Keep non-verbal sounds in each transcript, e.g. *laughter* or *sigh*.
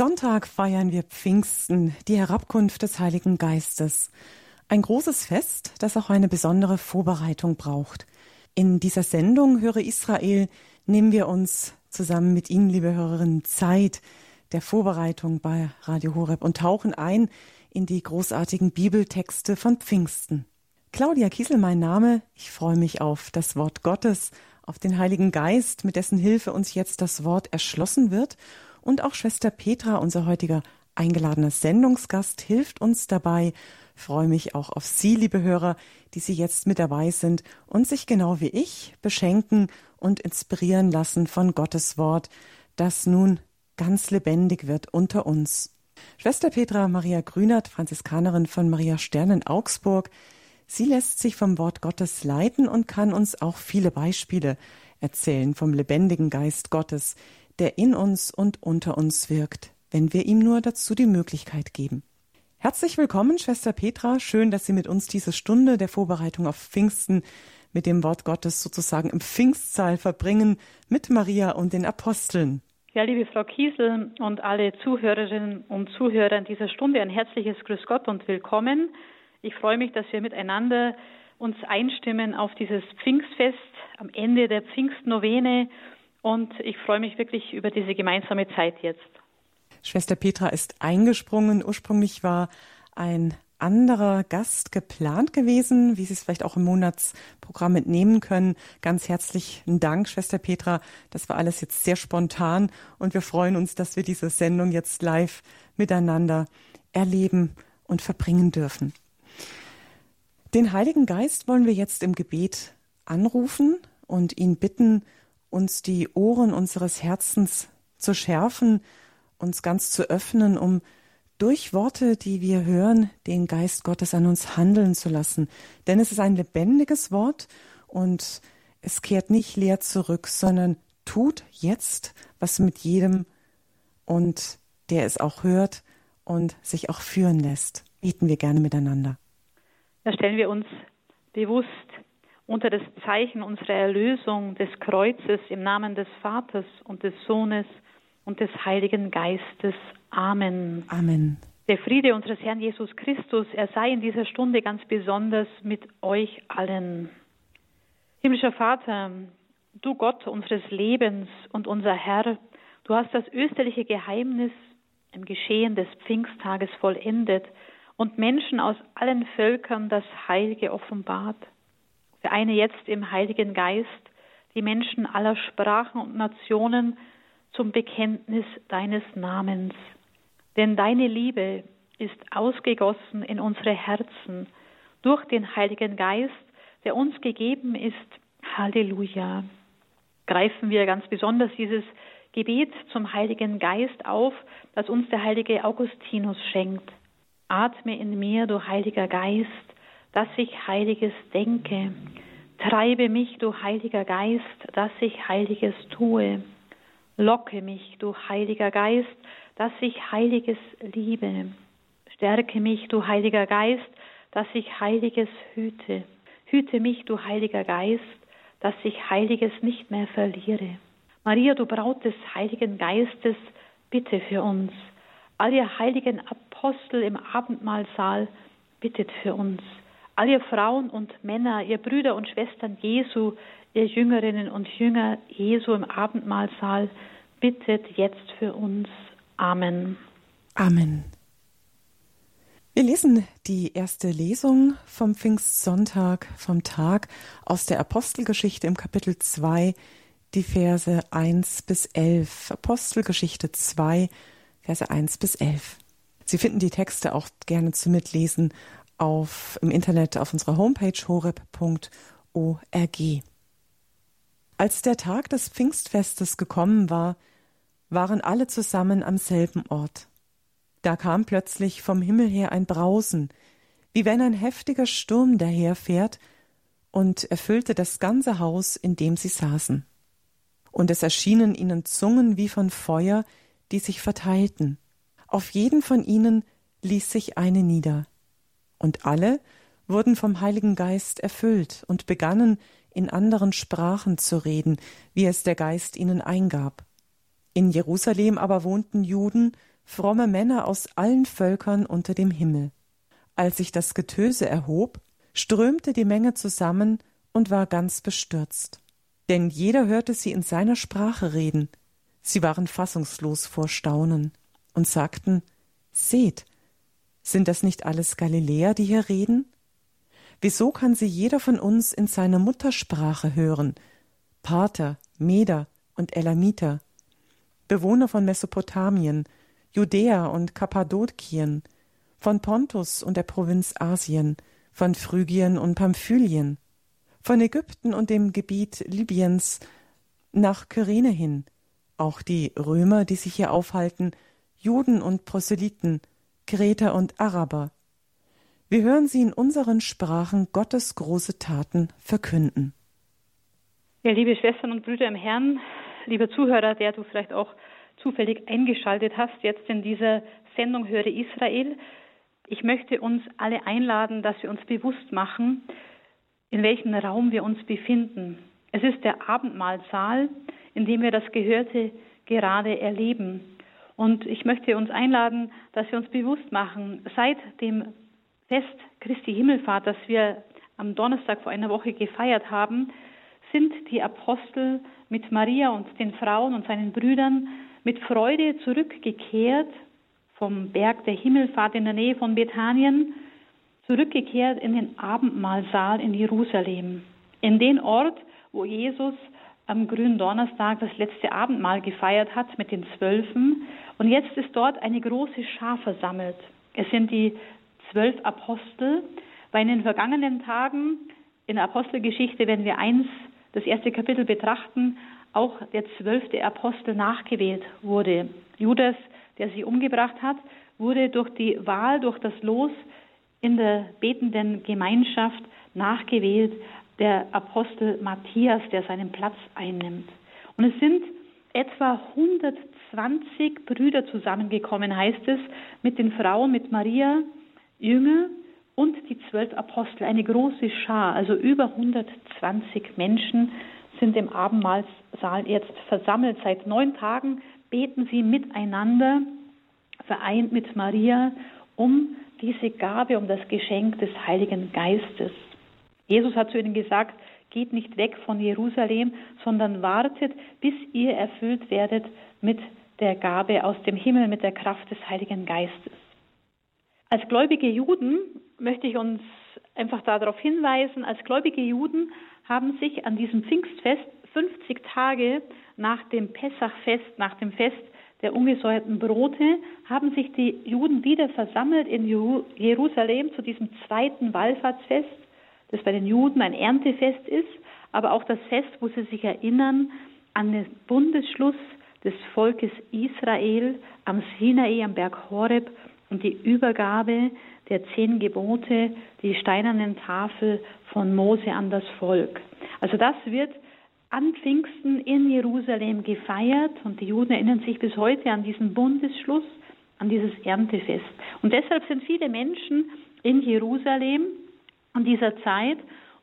Pfingstsonntag feiern wir Pfingsten, die Herabkunft des Heiligen Geistes. Ein großes Fest, das auch eine besondere Vorbereitung braucht. In dieser Sendung Höre Israel nehmen wir uns zusammen mit Ihnen, liebe Hörerinnen, Zeit der Vorbereitung bei Radio Horeb und tauchen ein in die großartigen Bibeltexte von Pfingsten. Claudia Kiesel, mein Name. Ich freue mich auf das Wort Gottes, auf den Heiligen Geist, mit dessen Hilfe uns jetzt das Wort erschlossen wird und auch Schwester Petra, unser heutiger eingeladener Sendungsgast, hilft uns dabei. Freue mich auch auf Sie, liebe Hörer, die Sie jetzt mit dabei sind und sich genau wie ich beschenken und inspirieren lassen von Gottes Wort, das nun ganz lebendig wird unter uns. Schwester Petra Maria Grünert, Franziskanerin von Maria Stern in Augsburg, sie lässt sich vom Wort Gottes leiten und kann uns auch viele Beispiele erzählen vom lebendigen Geist Gottes, der in uns und unter uns wirkt, wenn wir ihm nur dazu die Möglichkeit geben. Herzlich willkommen, Schwester Petra. Schön, dass Sie mit uns diese Stunde der Vorbereitung auf Pfingsten mit dem Wort Gottes sozusagen im Pfingstsaal verbringen mit Maria und den Aposteln. Ja, liebe Frau Kiesel und alle Zuhörerinnen und Zuhörer in dieser Stunde, ein herzliches Grüß Gott und willkommen. Ich freue mich, dass wir miteinander uns einstimmen auf dieses Pfingstfest am Ende der Pfingstnovene und ich freue mich wirklich über diese gemeinsame Zeit jetzt. Schwester Petra ist eingesprungen. Ursprünglich war ein anderer Gast geplant gewesen, wie Sie es vielleicht auch im Monatsprogramm entnehmen können. Ganz herzlichen Dank, Schwester Petra. Das war alles jetzt sehr spontan und wir freuen uns, dass wir diese Sendung jetzt live miteinander erleben und verbringen dürfen. Den Heiligen Geist wollen wir jetzt im Gebet anrufen und ihn bitten, uns die Ohren unseres Herzens zu schärfen, uns ganz zu öffnen, um durch Worte, die wir hören, den Geist Gottes an uns handeln zu lassen. Denn es ist ein lebendiges Wort und es kehrt nicht leer zurück, sondern tut jetzt was mit jedem und der es auch hört und sich auch führen lässt. Beten wir gerne miteinander. Da stellen wir uns bewusst unter das Zeichen unserer Erlösung des Kreuzes im Namen des Vaters und des Sohnes und des Heiligen Geistes. Amen. Amen. Der Friede unseres Herrn Jesus Christus, er sei in dieser Stunde ganz besonders mit euch allen. Himmlischer Vater, du Gott unseres Lebens und unser Herr, du hast das österliche Geheimnis im Geschehen des Pfingsttages vollendet und Menschen aus allen Völkern das Heil geoffenbart. Vereine jetzt im Heiligen Geist die Menschen aller Sprachen und Nationen zum Bekenntnis deines Namens. Denn deine Liebe ist ausgegossen in unsere Herzen durch den Heiligen Geist, der uns gegeben ist. Halleluja. Greifen wir ganz besonders dieses Gebet zum Heiligen Geist auf, das uns der heilige Augustinus schenkt. Atme in mir, du Heiliger Geist, dass ich Heiliges denke. Treibe mich, du Heiliger Geist, dass ich Heiliges tue. Locke mich, du Heiliger Geist, dass ich Heiliges liebe. Stärke mich, du Heiliger Geist, dass ich Heiliges hüte. Hüte mich, du Heiliger Geist, dass ich Heiliges nicht mehr verliere. Maria, du Braut des Heiligen Geistes, bitte für uns. All ihr heiligen Apostel im Abendmahlsaal, bittet für uns all ihr Frauen und Männer, ihr Brüder und Schwestern Jesu, ihr Jüngerinnen und Jünger Jesu im Abendmahlsaal, bittet jetzt für uns. Amen. Amen. Wir lesen die erste Lesung vom Pfingstsonntag, vom Tag aus der Apostelgeschichte im Kapitel 2, die Verse 1 bis 11. Apostelgeschichte 2, Verse 1 bis 11. Sie finden die Texte auch gerne zu mitlesen auf, im Internet auf unserer Homepage horeb.org. Als der Tag des Pfingstfestes gekommen war, waren alle zusammen am selben Ort. Da kam plötzlich vom Himmel her ein Brausen, wie wenn ein heftiger Sturm daherfährt, und erfüllte das ganze Haus, in dem sie saßen. Und es erschienen ihnen Zungen wie von Feuer, die sich verteilten. Auf jeden von ihnen ließ sich eine nieder. Und alle wurden vom Heiligen Geist erfüllt und begannen in anderen Sprachen zu reden, wie es der Geist ihnen eingab. In Jerusalem aber wohnten Juden, fromme Männer aus allen Völkern unter dem Himmel. Als sich das Getöse erhob, strömte die Menge zusammen und war ganz bestürzt. Denn jeder hörte sie in seiner Sprache reden. Sie waren fassungslos vor Staunen und sagten, Seht, sind das nicht alles Galiläer, die hier reden? Wieso kann sie jeder von uns in seiner Muttersprache hören? Parther, Meder und Elamiter, Bewohner von Mesopotamien, Judäa und Kappadokien, von Pontus und der Provinz Asien, von Phrygien und Pamphylien, von Ägypten und dem Gebiet Libyens nach Kyrene hin, auch die Römer, die sich hier aufhalten, Juden und Proselyten, Kreter und Araber. Wir hören sie in unseren Sprachen Gottes große Taten verkünden. Ja, liebe Schwestern und Brüder im Herrn, lieber Zuhörer, der du vielleicht auch zufällig eingeschaltet hast, jetzt in dieser Sendung Höre Israel. Ich möchte uns alle einladen, dass wir uns bewusst machen, in welchem Raum wir uns befinden. Es ist der Abendmahlsaal, in dem wir das Gehörte gerade erleben. Und ich möchte uns einladen, dass wir uns bewusst machen, seit dem Fest Christi Himmelfahrt, das wir am Donnerstag vor einer Woche gefeiert haben, sind die Apostel mit Maria und den Frauen und seinen Brüdern mit Freude zurückgekehrt vom Berg der Himmelfahrt in der Nähe von Bethanien, zurückgekehrt in den Abendmahlsaal in Jerusalem, in den Ort, wo Jesus am grünen Donnerstag das letzte Abendmahl gefeiert hat mit den Zwölfen. Und jetzt ist dort eine große Schar versammelt. Es sind die zwölf Apostel, weil in den vergangenen Tagen in der Apostelgeschichte, wenn wir eins das erste Kapitel betrachten, auch der zwölfte Apostel nachgewählt wurde. Judas, der sie umgebracht hat, wurde durch die Wahl, durch das Los in der betenden Gemeinschaft nachgewählt, der Apostel Matthias, der seinen Platz einnimmt. Und es sind etwa 120 Brüder zusammengekommen, heißt es, mit den Frauen, mit Maria, Jünger und die zwölf Apostel, eine große Schar, also über 120 Menschen sind im Abendmahlsaal jetzt versammelt. Seit neun Tagen beten sie miteinander, vereint mit Maria, um diese Gabe, um das Geschenk des Heiligen Geistes. Jesus hat zu ihnen gesagt, geht nicht weg von Jerusalem, sondern wartet, bis ihr erfüllt werdet mit der Gabe aus dem Himmel, mit der Kraft des Heiligen Geistes. Als gläubige Juden möchte ich uns einfach darauf hinweisen, als gläubige Juden haben sich an diesem Pfingstfest 50 Tage nach dem Pessachfest, nach dem Fest der ungesäuerten Brote, haben sich die Juden wieder versammelt in Jerusalem zu diesem zweiten Wallfahrtsfest, das bei den Juden ein Erntefest ist, aber auch das Fest, wo sie sich erinnern an den Bundesschluss des Volkes Israel am Sinai, am Berg Horeb und die Übergabe der zehn Gebote, die steinernen Tafel von Mose an das Volk. Also das wird an Pfingsten in Jerusalem gefeiert und die Juden erinnern sich bis heute an diesen Bundesschluss, an dieses Erntefest. Und deshalb sind viele Menschen in Jerusalem an dieser Zeit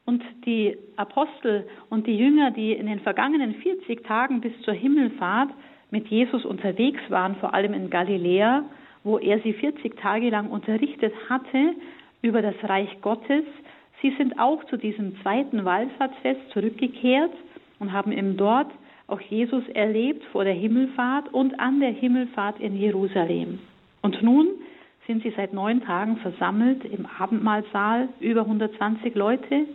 und die Apostel und die Jünger, die in den vergangenen 40 Tagen bis zur Himmelfahrt mit Jesus unterwegs waren, vor allem in Galiläa, wo er sie 40 Tage lang unterrichtet hatte über das Reich Gottes. Sie sind auch zu diesem zweiten Wallfahrtsfest zurückgekehrt und haben eben dort auch Jesus erlebt vor der Himmelfahrt und an der Himmelfahrt in Jerusalem. Und nun sind sie seit neun Tagen versammelt im Abendmahlsaal, über 120 Leute,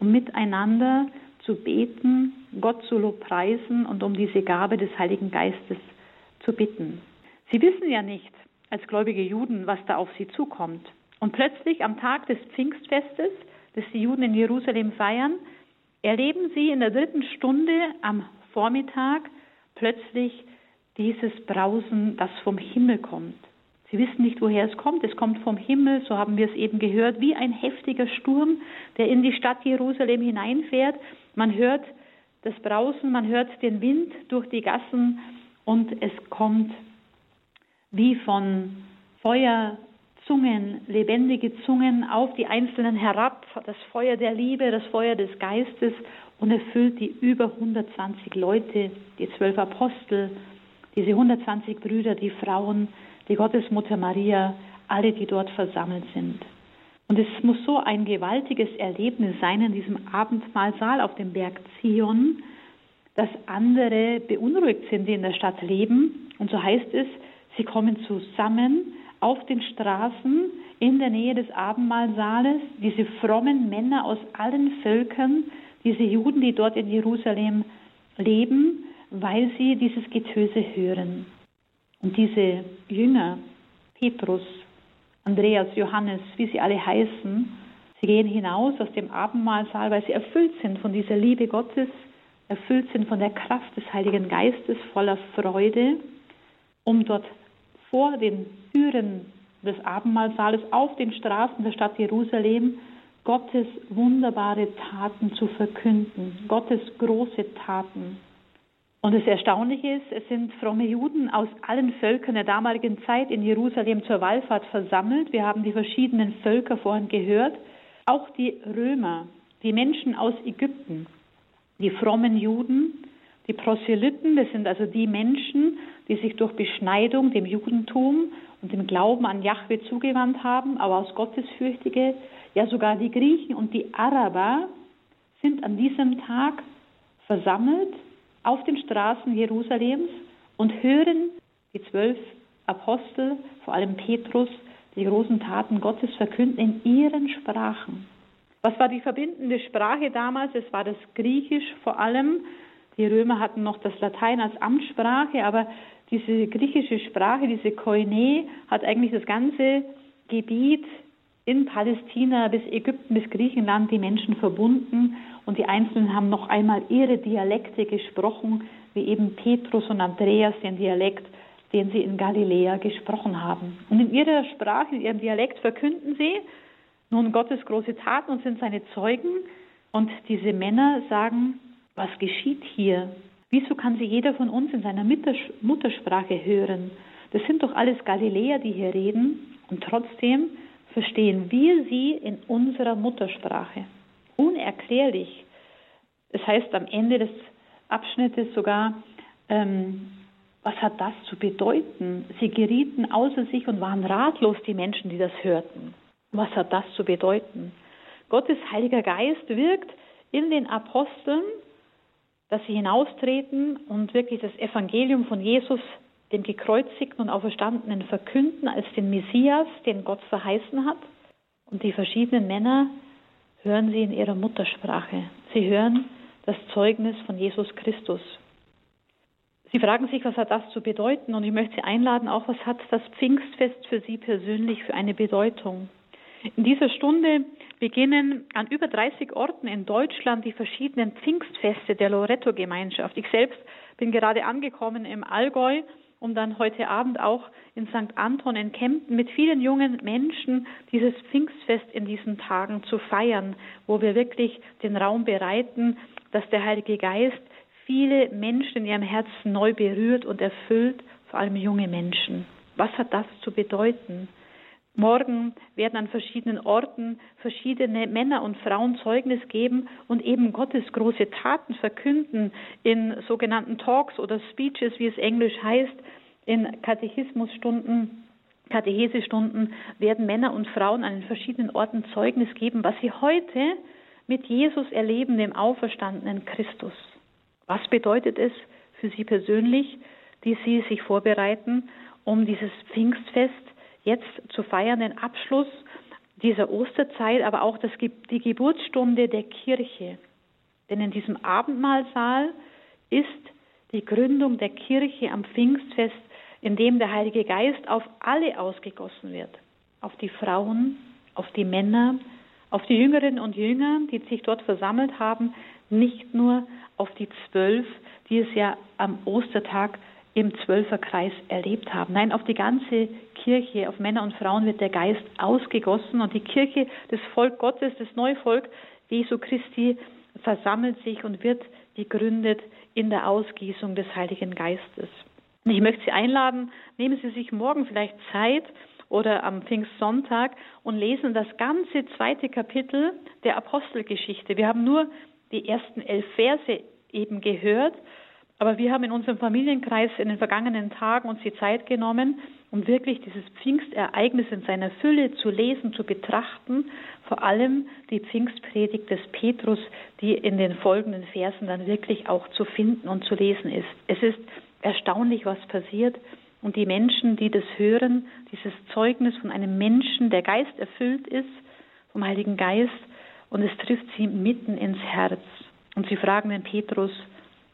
um miteinander zu beten, Gott zu lobpreisen und um diese Gabe des Heiligen Geistes zu bitten. Sie wissen ja nicht, als gläubige Juden, was da auf sie zukommt. Und plötzlich am Tag des Pfingstfestes, das die Juden in Jerusalem feiern, erleben sie in der dritten Stunde am Vormittag plötzlich dieses Brausen, das vom Himmel kommt. Sie wissen nicht, woher es kommt. Es kommt vom Himmel, so haben wir es eben gehört, wie ein heftiger Sturm, der in die Stadt Jerusalem hineinfährt. Man hört das Brausen, man hört den Wind durch die Gassen und es kommt wie von Feuerzungen, lebendige Zungen auf die Einzelnen herab, das Feuer der Liebe, das Feuer des Geistes und erfüllt die über 120 Leute, die zwölf Apostel, diese 120 Brüder, die Frauen, die Gottesmutter Maria, alle, die dort versammelt sind. Und es muss so ein gewaltiges Erlebnis sein in diesem Abendmahlsaal auf dem Berg Zion, dass andere beunruhigt sind, die in der Stadt leben. Und so heißt es, sie kommen zusammen auf den Straßen in der Nähe des Abendmahlsaales, diese frommen Männer aus allen Völkern, diese Juden, die dort in Jerusalem leben, weil sie dieses Getöse hören. Und diese Jünger, Petrus, Andreas, Johannes, wie sie alle heißen, sie gehen hinaus aus dem Abendmahlsaal, weil sie erfüllt sind von dieser Liebe Gottes, erfüllt sind von der Kraft des Heiligen Geistes, voller Freude, um dort vor den Türen des Abendmahlsaales auf den Straßen der Stadt Jerusalem Gottes wunderbare Taten zu verkünden, Gottes große Taten. Und das Erstaunliche ist, es sind fromme Juden aus allen Völkern der damaligen Zeit in Jerusalem zur Wallfahrt versammelt. Wir haben die verschiedenen Völker vorhin gehört. Auch die Römer, die Menschen aus Ägypten, die frommen Juden, die Proselyten, das sind also die Menschen, die sich durch Beschneidung dem Judentum und dem Glauben an Jahwe zugewandt haben, aber aus Gottesfürchtige, ja sogar die Griechen und die Araber sind an diesem Tag versammelt auf den Straßen Jerusalems und hören die zwölf Apostel, vor allem Petrus, die großen Taten Gottes verkünden in ihren Sprachen. Was war die verbindende Sprache damals? Es war das Griechisch vor allem. Die Römer hatten noch das Latein als Amtssprache, aber diese griechische Sprache, diese Koine, hat eigentlich das ganze Gebiet in Palästina bis Ägypten bis Griechenland die Menschen verbunden und die Einzelnen haben noch einmal ihre Dialekte gesprochen, wie eben Petrus und Andreas den Dialekt, den sie in Galiläa gesprochen haben. Und in ihrer Sprache, in ihrem Dialekt verkünden sie nun Gottes große Taten und sind seine Zeugen. Und diese Männer sagen, was geschieht hier? Wieso kann sie jeder von uns in seiner Muttersprache hören? Das sind doch alles Galiläer, die hier reden. Und trotzdem verstehen wir sie in unserer Muttersprache unerklärlich. Es heißt am Ende des Abschnittes sogar, ähm, was hat das zu bedeuten? Sie gerieten außer sich und waren ratlos, die Menschen, die das hörten. Was hat das zu bedeuten? Gottes Heiliger Geist wirkt in den Aposteln, dass sie hinaustreten und wirklich das Evangelium von Jesus, dem gekreuzigten und auferstandenen, verkünden als den Messias, den Gott verheißen hat. Und die verschiedenen Männer hören sie in ihrer Muttersprache. Sie hören das Zeugnis von Jesus Christus. Sie fragen sich, was hat das zu bedeuten? Und ich möchte Sie einladen, auch was hat das Pfingstfest für Sie persönlich für eine Bedeutung? In dieser Stunde beginnen an über 30 Orten in Deutschland die verschiedenen Pfingstfeste der Loretto-Gemeinschaft. Ich selbst bin gerade angekommen im Allgäu um dann heute Abend auch in St. Anton in Kempten mit vielen jungen Menschen dieses Pfingstfest in diesen Tagen zu feiern, wo wir wirklich den Raum bereiten, dass der Heilige Geist viele Menschen in ihrem Herzen neu berührt und erfüllt, vor allem junge Menschen. Was hat das zu bedeuten? Morgen werden an verschiedenen Orten verschiedene Männer und Frauen Zeugnis geben und eben Gottes große Taten verkünden in sogenannten Talks oder Speeches, wie es englisch heißt, in Katechismusstunden. Katechesestunden werden Männer und Frauen an den verschiedenen Orten Zeugnis geben, was sie heute mit Jesus erleben, dem auferstandenen Christus. Was bedeutet es für Sie persönlich, die Sie sich vorbereiten, um dieses Pfingstfest jetzt zu feiern, den Abschluss dieser Osterzeit, aber auch das, die Geburtsstunde der Kirche. Denn in diesem Abendmahlsaal ist die Gründung der Kirche am Pfingstfest, in dem der Heilige Geist auf alle ausgegossen wird. Auf die Frauen, auf die Männer, auf die Jüngerinnen und Jünger, die sich dort versammelt haben, nicht nur auf die zwölf, die es ja am Ostertag im Zwölferkreis erlebt haben. Nein, auf die ganze Kirche, auf Männer und Frauen wird der Geist ausgegossen und die Kirche, das Volk Gottes, das neue Volk Jesu Christi versammelt sich und wird gegründet in der Ausgießung des Heiligen Geistes. Und ich möchte Sie einladen, nehmen Sie sich morgen vielleicht Zeit oder am Pfingstsonntag und lesen das ganze zweite Kapitel der Apostelgeschichte. Wir haben nur die ersten elf Verse eben gehört aber wir haben in unserem Familienkreis in den vergangenen Tagen uns die Zeit genommen um wirklich dieses Pfingstereignis in seiner Fülle zu lesen, zu betrachten, vor allem die Pfingstpredigt des Petrus, die in den folgenden Versen dann wirklich auch zu finden und zu lesen ist. Es ist erstaunlich, was passiert. Und die Menschen, die das hören, dieses Zeugnis von einem Menschen, der Geist erfüllt ist, vom Heiligen Geist, und es trifft sie mitten ins Herz. Und sie fragen den Petrus,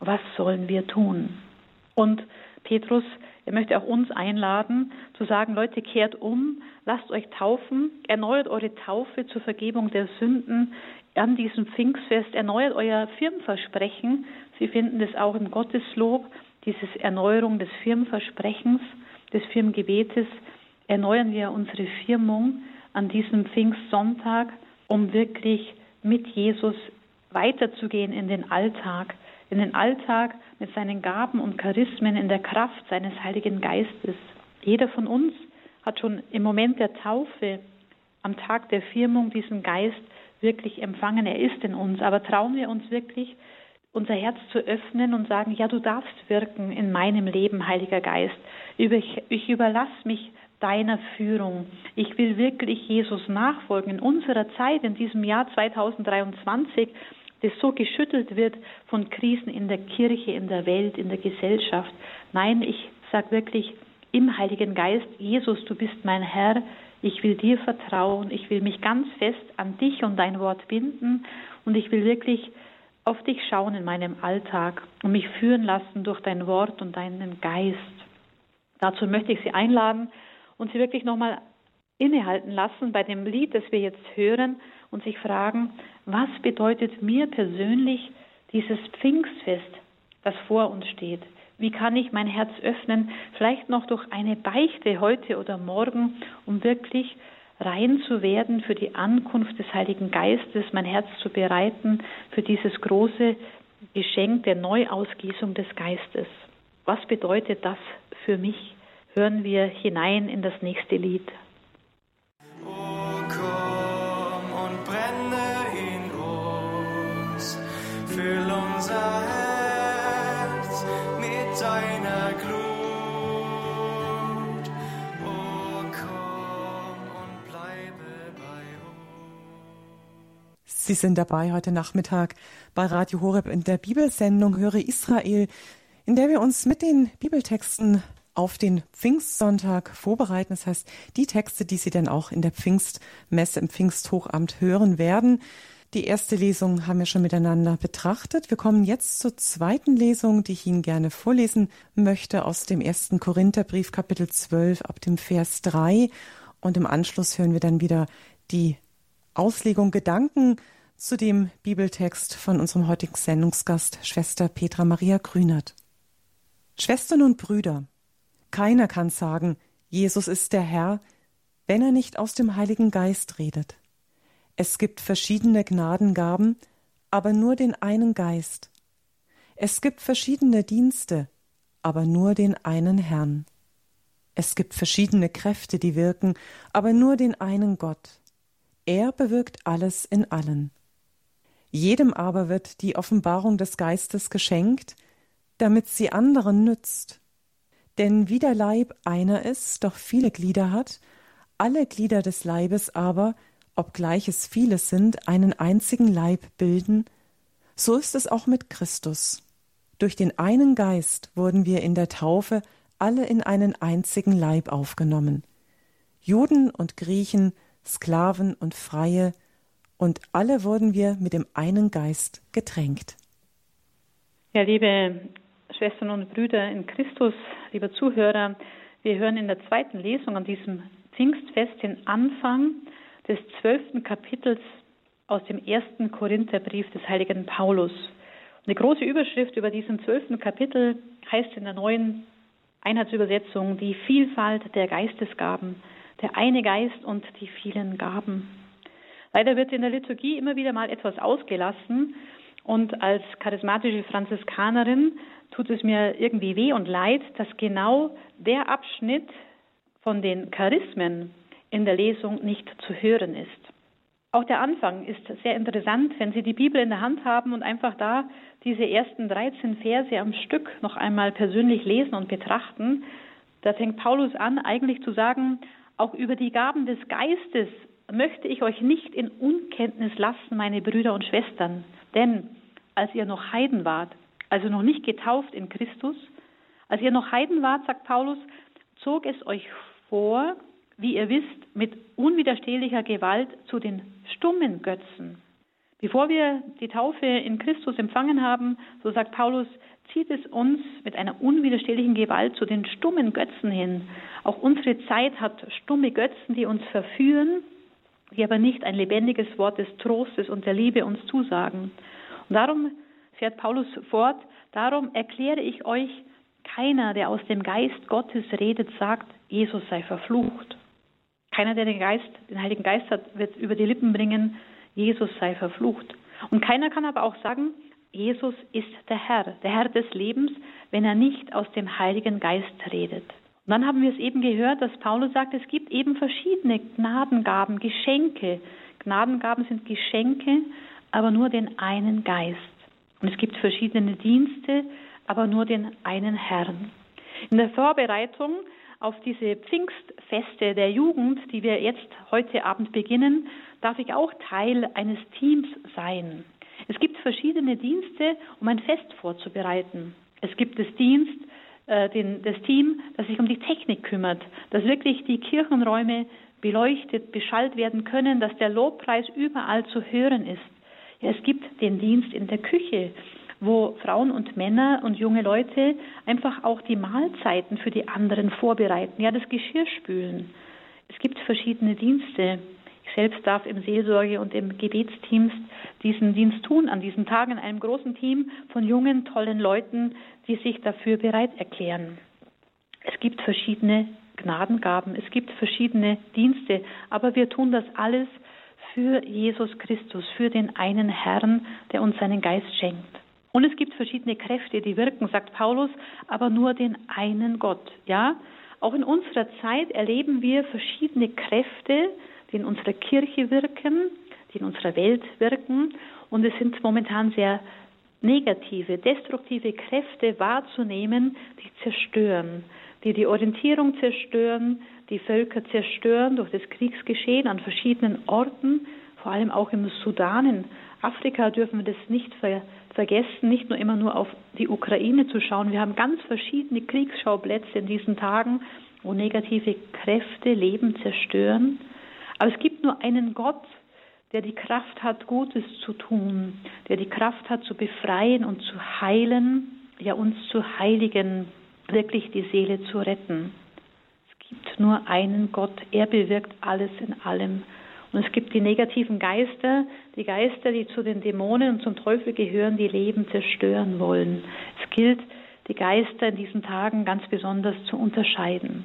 was sollen wir tun? Und Petrus, er möchte auch uns einladen, zu sagen, Leute, kehrt um, lasst euch taufen, erneuert eure Taufe zur Vergebung der Sünden an diesem Pfingstfest, erneuert euer Firmenversprechen. Sie finden das auch im Gotteslob, diese Erneuerung des Firmenversprechens, des Firmengebetes, erneuern wir unsere Firmung an diesem Pfingstsonntag, um wirklich mit Jesus weiterzugehen in den Alltag, in den Alltag mit seinen Gaben und Charismen in der Kraft seines Heiligen Geistes. Jeder von uns hat schon im Moment der Taufe, am Tag der Firmung, diesen Geist wirklich empfangen. Er ist in uns. Aber trauen wir uns wirklich, unser Herz zu öffnen und sagen, ja, du darfst wirken in meinem Leben, Heiliger Geist. Ich überlasse mich deiner Führung. Ich will wirklich Jesus nachfolgen. In unserer Zeit, in diesem Jahr 2023, das so geschüttelt wird von Krisen in der Kirche, in der Welt, in der Gesellschaft. Nein, ich sage wirklich im Heiligen Geist, Jesus, du bist mein Herr, ich will dir vertrauen, ich will mich ganz fest an dich und dein Wort binden und ich will wirklich auf dich schauen in meinem Alltag und mich führen lassen durch dein Wort und deinen Geist. Dazu möchte ich Sie einladen und Sie wirklich nochmal innehalten lassen bei dem Lied, das wir jetzt hören und sich fragen, was bedeutet mir persönlich dieses Pfingstfest, das vor uns steht? Wie kann ich mein Herz öffnen, vielleicht noch durch eine Beichte heute oder morgen, um wirklich rein zu werden für die Ankunft des Heiligen Geistes, mein Herz zu bereiten für dieses große Geschenk der Neuausgießung des Geistes. Was bedeutet das für mich? Hören wir hinein in das nächste Lied. Sie sind dabei heute Nachmittag bei Radio Horeb in der Bibelsendung Höre Israel, in der wir uns mit den Bibeltexten auf den Pfingstsonntag vorbereiten. Das heißt, die Texte, die Sie dann auch in der Pfingstmesse im Pfingsthochamt hören werden. Die erste Lesung haben wir schon miteinander betrachtet. Wir kommen jetzt zur zweiten Lesung, die ich Ihnen gerne vorlesen möchte aus dem ersten Korintherbrief Kapitel 12 ab dem Vers 3. Und im Anschluss hören wir dann wieder die Auslegung Gedanken zu dem Bibeltext von unserem heutigen Sendungsgast, Schwester Petra Maria Grünert. Schwestern und Brüder, keiner kann sagen, Jesus ist der Herr, wenn er nicht aus dem Heiligen Geist redet. Es gibt verschiedene Gnadengaben, aber nur den einen Geist. Es gibt verschiedene Dienste, aber nur den einen Herrn. Es gibt verschiedene Kräfte, die wirken, aber nur den einen Gott. Er bewirkt alles in allen. Jedem aber wird die Offenbarung des Geistes geschenkt, damit sie anderen nützt. Denn wie der Leib einer ist, doch viele Glieder hat, alle Glieder des Leibes aber, obgleich es viele sind, einen einzigen Leib bilden, so ist es auch mit Christus. Durch den einen Geist wurden wir in der Taufe alle in einen einzigen Leib aufgenommen. Juden und Griechen, Sklaven und Freie, und alle wurden wir mit dem einen Geist getränkt. Ja, liebe Schwestern und Brüder in Christus, liebe Zuhörer, wir hören in der zweiten Lesung an diesem Pfingstfest den Anfang des zwölften Kapitels aus dem ersten Korintherbrief des heiligen Paulus. Und die große Überschrift über diesem zwölften Kapitel heißt in der neuen Einheitsübersetzung die Vielfalt der Geistesgaben, der eine Geist und die vielen Gaben. Leider wird in der Liturgie immer wieder mal etwas ausgelassen und als charismatische Franziskanerin tut es mir irgendwie weh und leid, dass genau der Abschnitt von den Charismen in der Lesung nicht zu hören ist. Auch der Anfang ist sehr interessant, wenn Sie die Bibel in der Hand haben und einfach da diese ersten 13 Verse am Stück noch einmal persönlich lesen und betrachten, Da fängt Paulus an, eigentlich zu sagen, auch über die Gaben des Geistes möchte ich euch nicht in Unkenntnis lassen, meine Brüder und Schwestern. Denn als ihr noch Heiden wart, also noch nicht getauft in Christus, als ihr noch Heiden wart, sagt Paulus, zog es euch vor, wie ihr wisst, mit unwiderstehlicher Gewalt zu den stummen Götzen. Bevor wir die Taufe in Christus empfangen haben, so sagt Paulus, zieht es uns mit einer unwiderstehlichen Gewalt zu den stummen Götzen hin. Auch unsere Zeit hat stumme Götzen, die uns verführen, die aber nicht ein lebendiges Wort des Trostes und der Liebe uns zusagen. Und darum fährt Paulus fort, darum erkläre ich euch, keiner, der aus dem Geist Gottes redet, sagt, Jesus sei verflucht. Keiner, der den Geist, den Heiligen Geist hat, wird über die Lippen bringen, Jesus sei verflucht. Und keiner kann aber auch sagen, Jesus ist der Herr, der Herr des Lebens, wenn er nicht aus dem Heiligen Geist redet. Und dann haben wir es eben gehört, dass Paulus sagt, es gibt eben verschiedene Gnadengaben, Geschenke. Gnadengaben sind Geschenke, aber nur den einen Geist. Und es gibt verschiedene Dienste, aber nur den einen Herrn. In der Vorbereitung auf diese Pfingstfeste der Jugend, die wir jetzt heute Abend beginnen, darf ich auch Teil eines Teams sein. Es gibt verschiedene Dienste, um ein Fest vorzubereiten. Es gibt das Dienst, äh, den, das Team, das sich um die Technik kümmert, dass wirklich die Kirchenräume beleuchtet, beschallt werden können, dass der Lobpreis überall zu hören ist. Ja, es gibt den Dienst in der Küche, wo Frauen und Männer und junge Leute einfach auch die Mahlzeiten für die anderen vorbereiten, ja, das Geschirr spülen. Es gibt verschiedene Dienste. Selbst darf im Seelsorge und im Gebetsteams diesen Dienst tun, an diesen Tagen in einem großen Team von jungen, tollen Leuten, die sich dafür bereit erklären. Es gibt verschiedene Gnadengaben, es gibt verschiedene Dienste, aber wir tun das alles für Jesus Christus, für den einen Herrn, der uns seinen Geist schenkt. Und es gibt verschiedene Kräfte, die wirken, sagt Paulus, aber nur den einen Gott. Ja, auch in unserer Zeit erleben wir verschiedene Kräfte, die in unserer Kirche wirken, die in unserer Welt wirken. Und es sind momentan sehr negative, destruktive Kräfte wahrzunehmen, die zerstören, die die Orientierung zerstören, die Völker zerstören durch das Kriegsgeschehen an verschiedenen Orten, vor allem auch im Sudan. In Afrika dürfen wir das nicht ver vergessen, nicht nur immer nur auf die Ukraine zu schauen. Wir haben ganz verschiedene Kriegsschauplätze in diesen Tagen, wo negative Kräfte Leben zerstören. Aber es gibt nur einen Gott, der die Kraft hat, Gutes zu tun, der die Kraft hat, zu befreien und zu heilen, ja uns zu heiligen, wirklich die Seele zu retten. Es gibt nur einen Gott, er bewirkt alles in allem. Und es gibt die negativen Geister, die Geister, die zu den Dämonen und zum Teufel gehören, die Leben zerstören wollen. Es gilt, die Geister in diesen Tagen ganz besonders zu unterscheiden.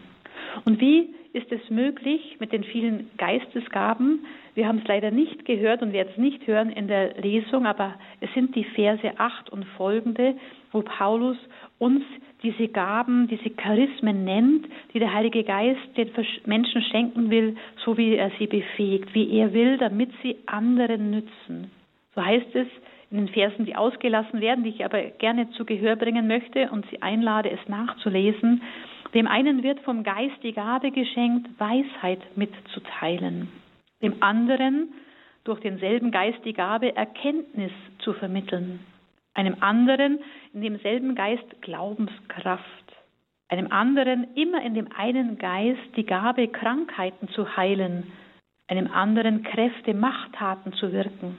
Und wie ist es möglich mit den vielen Geistesgaben? Wir haben es leider nicht gehört und werden es nicht hören in der Lesung, aber es sind die Verse 8 und folgende, wo Paulus uns diese Gaben, diese Charismen nennt, die der Heilige Geist den Menschen schenken will, so wie er sie befähigt, wie er will, damit sie anderen nützen. So heißt es in den Versen, die ausgelassen werden, die ich aber gerne zu Gehör bringen möchte und Sie einlade, es nachzulesen. Dem einen wird vom Geist die Gabe geschenkt, Weisheit mitzuteilen. Dem anderen durch denselben Geist die Gabe, Erkenntnis zu vermitteln. Einem anderen in demselben Geist Glaubenskraft, einem anderen immer in dem einen Geist die Gabe, Krankheiten zu heilen, einem anderen Kräfte, Machttaten zu wirken,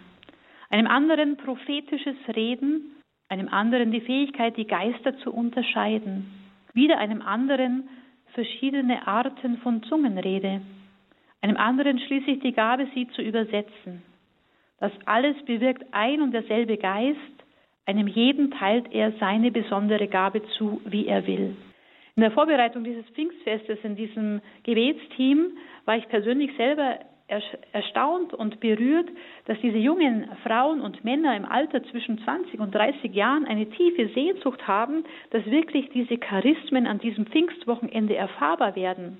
einem anderen prophetisches Reden, einem anderen die Fähigkeit, die Geister zu unterscheiden, wieder einem anderen verschiedene Arten von Zungenrede, einem anderen schließlich die Gabe, sie zu übersetzen. Das alles bewirkt ein und derselbe Geist, einem jeden teilt er seine besondere Gabe zu, wie er will. In der Vorbereitung dieses Pfingstfestes, in diesem Gebetsteam, war ich persönlich selber erstaunt und berührt, dass diese jungen Frauen und Männer im Alter zwischen 20 und 30 Jahren eine tiefe Sehnsucht haben, dass wirklich diese Charismen an diesem Pfingstwochenende erfahrbar werden.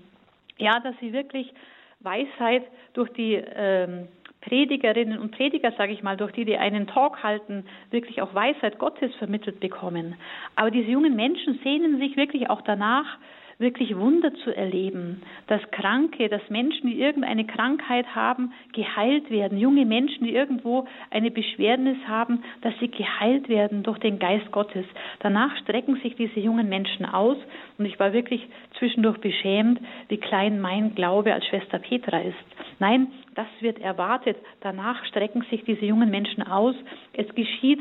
Ja, dass sie wirklich Weisheit durch die ähm, Predigerinnen und Prediger, sage ich mal, durch die, die einen Talk halten, wirklich auch Weisheit Gottes vermittelt bekommen. Aber diese jungen Menschen sehnen sich wirklich auch danach, wirklich Wunder zu erleben, dass Kranke, dass Menschen, die irgendeine Krankheit haben, geheilt werden, junge Menschen, die irgendwo eine Beschwernis haben, dass sie geheilt werden durch den Geist Gottes. Danach strecken sich diese jungen Menschen aus und ich war wirklich zwischendurch beschämt, wie klein mein Glaube als Schwester Petra ist. Nein, das wird erwartet. Danach strecken sich diese jungen Menschen aus. Es geschieht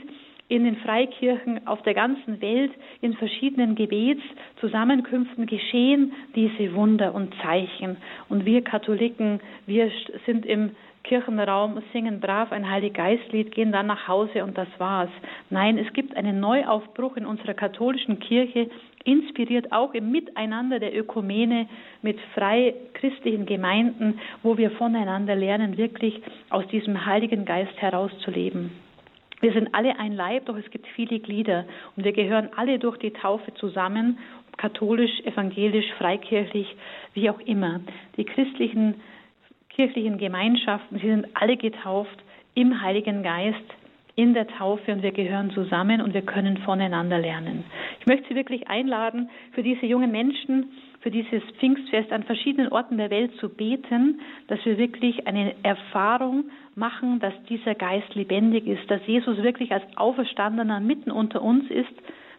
in den Freikirchen auf der ganzen Welt in verschiedenen Gebetszusammenkünften geschehen diese Wunder und Zeichen. Und wir Katholiken, wir sind im Kirchenraum, singen brav ein Heiliggeistlied, gehen dann nach Hause und das war's. Nein, es gibt einen Neuaufbruch in unserer katholischen Kirche, inspiriert auch im Miteinander der Ökumene mit frei christlichen Gemeinden, wo wir voneinander lernen, wirklich aus diesem Heiligen Geist herauszuleben. Wir sind alle ein Leib, doch es gibt viele Glieder und wir gehören alle durch die Taufe zusammen, katholisch, evangelisch, freikirchlich, wie auch immer. Die christlichen kirchlichen Gemeinschaften, sie sind alle getauft im Heiligen Geist, in der Taufe und wir gehören zusammen und wir können voneinander lernen. Ich möchte Sie wirklich einladen, für diese jungen Menschen, für dieses Pfingstfest an verschiedenen Orten der Welt zu beten, dass wir wirklich eine Erfahrung machen, dass dieser Geist lebendig ist, dass Jesus wirklich als Auferstandener mitten unter uns ist,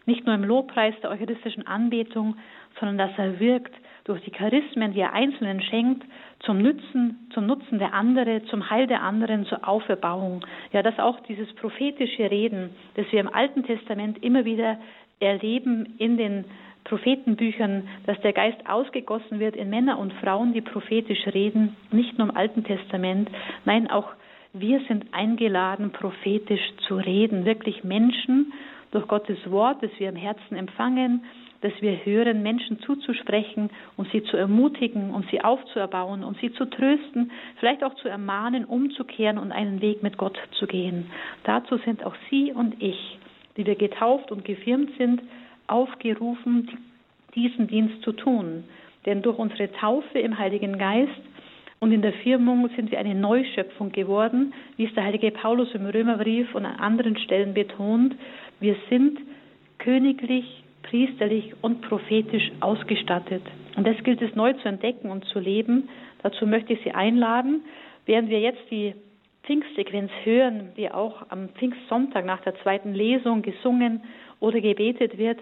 nicht nur im Lobpreis der eucharistischen Anbetung, sondern dass er wirkt durch die Charismen, die er Einzelnen schenkt, zum Nutzen, zum Nutzen der anderen, zum Heil der anderen, zur Auferbauung. Ja, dass auch dieses prophetische Reden, das wir im Alten Testament immer wieder erleben in den Prophetenbüchern, dass der Geist ausgegossen wird in Männer und Frauen, die prophetisch reden, nicht nur im Alten Testament, nein, auch wir sind eingeladen, prophetisch zu reden, wirklich Menschen durch Gottes Wort, das wir im Herzen empfangen, dass wir hören, Menschen zuzusprechen, um sie zu ermutigen, um sie aufzuerbauen, um sie zu trösten, vielleicht auch zu ermahnen, umzukehren und einen Weg mit Gott zu gehen. Dazu sind auch Sie und ich, die wir getauft und gefirmt sind, aufgerufen, diesen Dienst zu tun. Denn durch unsere Taufe im Heiligen Geist und in der Firmung sind wir eine Neuschöpfung geworden, wie es der heilige Paulus im Römerbrief und an anderen Stellen betont. Wir sind königlich, priesterlich und prophetisch ausgestattet. Und das gilt es neu zu entdecken und zu leben. Dazu möchte ich Sie einladen, während wir jetzt die Pfingstsequenz hören, die auch am Pfingstsonntag nach der zweiten Lesung gesungen oder gebetet wird,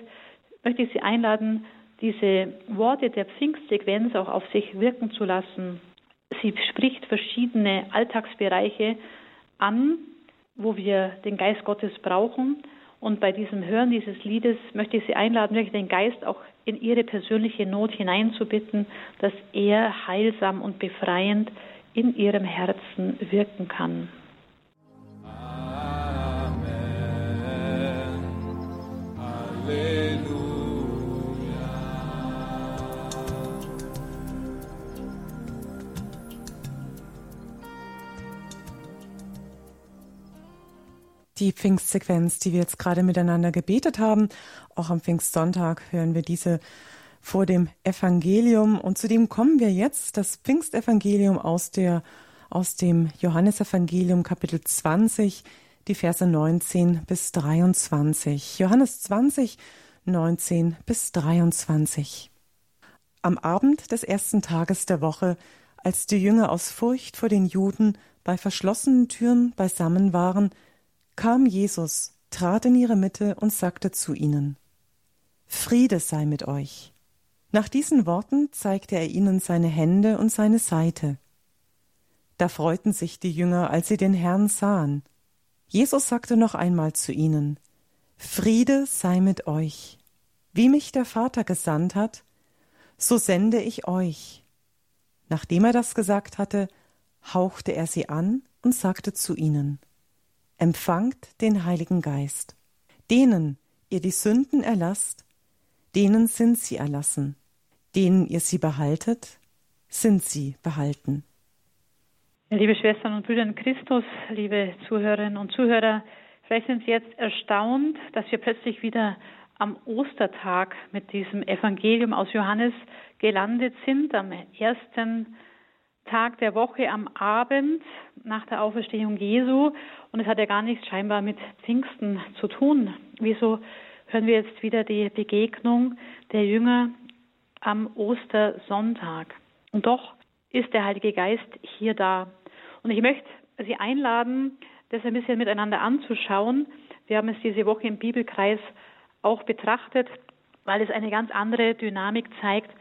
möchte ich Sie einladen, diese Worte der Pfingstsequenz auch auf sich wirken zu lassen. Sie spricht verschiedene Alltagsbereiche an, wo wir den Geist Gottes brauchen und bei diesem Hören dieses Liedes möchte ich Sie einladen, wirklich den Geist auch in Ihre persönliche Not hineinzubitten, dass er heilsam und befreiend in Ihrem Herzen wirken kann. die Pfingstsequenz, die wir jetzt gerade miteinander gebetet haben. Auch am Pfingstsonntag hören wir diese vor dem Evangelium. Und zudem kommen wir jetzt, das Pfingstevangelium aus, der, aus dem Johannesevangelium Kapitel 20, die Verse 19 bis 23. Johannes 20, 19 bis 23. Am Abend des ersten Tages der Woche, als die Jünger aus Furcht vor den Juden bei verschlossenen Türen beisammen waren, kam Jesus, trat in ihre Mitte und sagte zu ihnen Friede sei mit euch. Nach diesen Worten zeigte er ihnen seine Hände und seine Seite. Da freuten sich die Jünger, als sie den Herrn sahen. Jesus sagte noch einmal zu ihnen Friede sei mit euch. Wie mich der Vater gesandt hat, so sende ich euch. Nachdem er das gesagt hatte, hauchte er sie an und sagte zu ihnen empfangt den Heiligen Geist. Denen ihr die Sünden erlasst, denen sind sie erlassen. Denen ihr sie behaltet, sind sie behalten. Liebe Schwestern und Brüder in Christus, liebe Zuhörerinnen und Zuhörer, vielleicht sind Sie jetzt erstaunt, dass wir plötzlich wieder am Ostertag mit diesem Evangelium aus Johannes gelandet sind, am ersten Tag der Woche am Abend nach der Auferstehung Jesu und es hat ja gar nichts scheinbar mit Pfingsten zu tun. Wieso hören wir jetzt wieder die Begegnung der Jünger am Ostersonntag. Und doch ist der Heilige Geist hier da. Und ich möchte Sie einladen, das ein bisschen miteinander anzuschauen. Wir haben es diese Woche im Bibelkreis auch betrachtet, weil es eine ganz andere Dynamik zeigt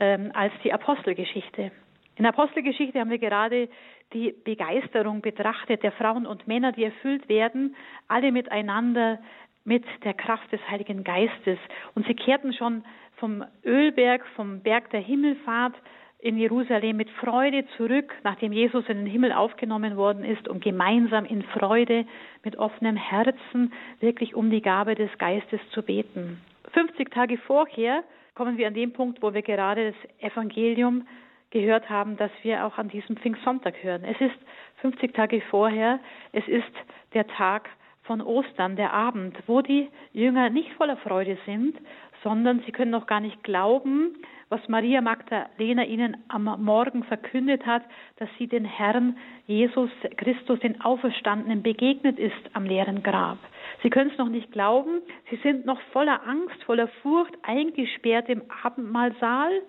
ähm, als die Apostelgeschichte. In der Apostelgeschichte haben wir gerade die Begeisterung betrachtet der Frauen und Männer, die erfüllt werden, alle miteinander mit der Kraft des Heiligen Geistes. Und sie kehrten schon vom Ölberg, vom Berg der Himmelfahrt in Jerusalem mit Freude zurück, nachdem Jesus in den Himmel aufgenommen worden ist, um gemeinsam in Freude mit offenem Herzen wirklich um die Gabe des Geistes zu beten. 50 Tage vorher kommen wir an den Punkt, wo wir gerade das Evangelium gehört haben, das wir auch an diesem Pfingstsonntag hören. Es ist 50 Tage vorher, es ist der Tag von Ostern, der Abend, wo die Jünger nicht voller Freude sind, sondern sie können noch gar nicht glauben, was Maria Magdalena ihnen am Morgen verkündet hat, dass sie den Herrn Jesus Christus, den Auferstandenen, begegnet ist am leeren Grab. Sie können es noch nicht glauben, sie sind noch voller Angst, voller Furcht, eingesperrt im Abendmahlsaal.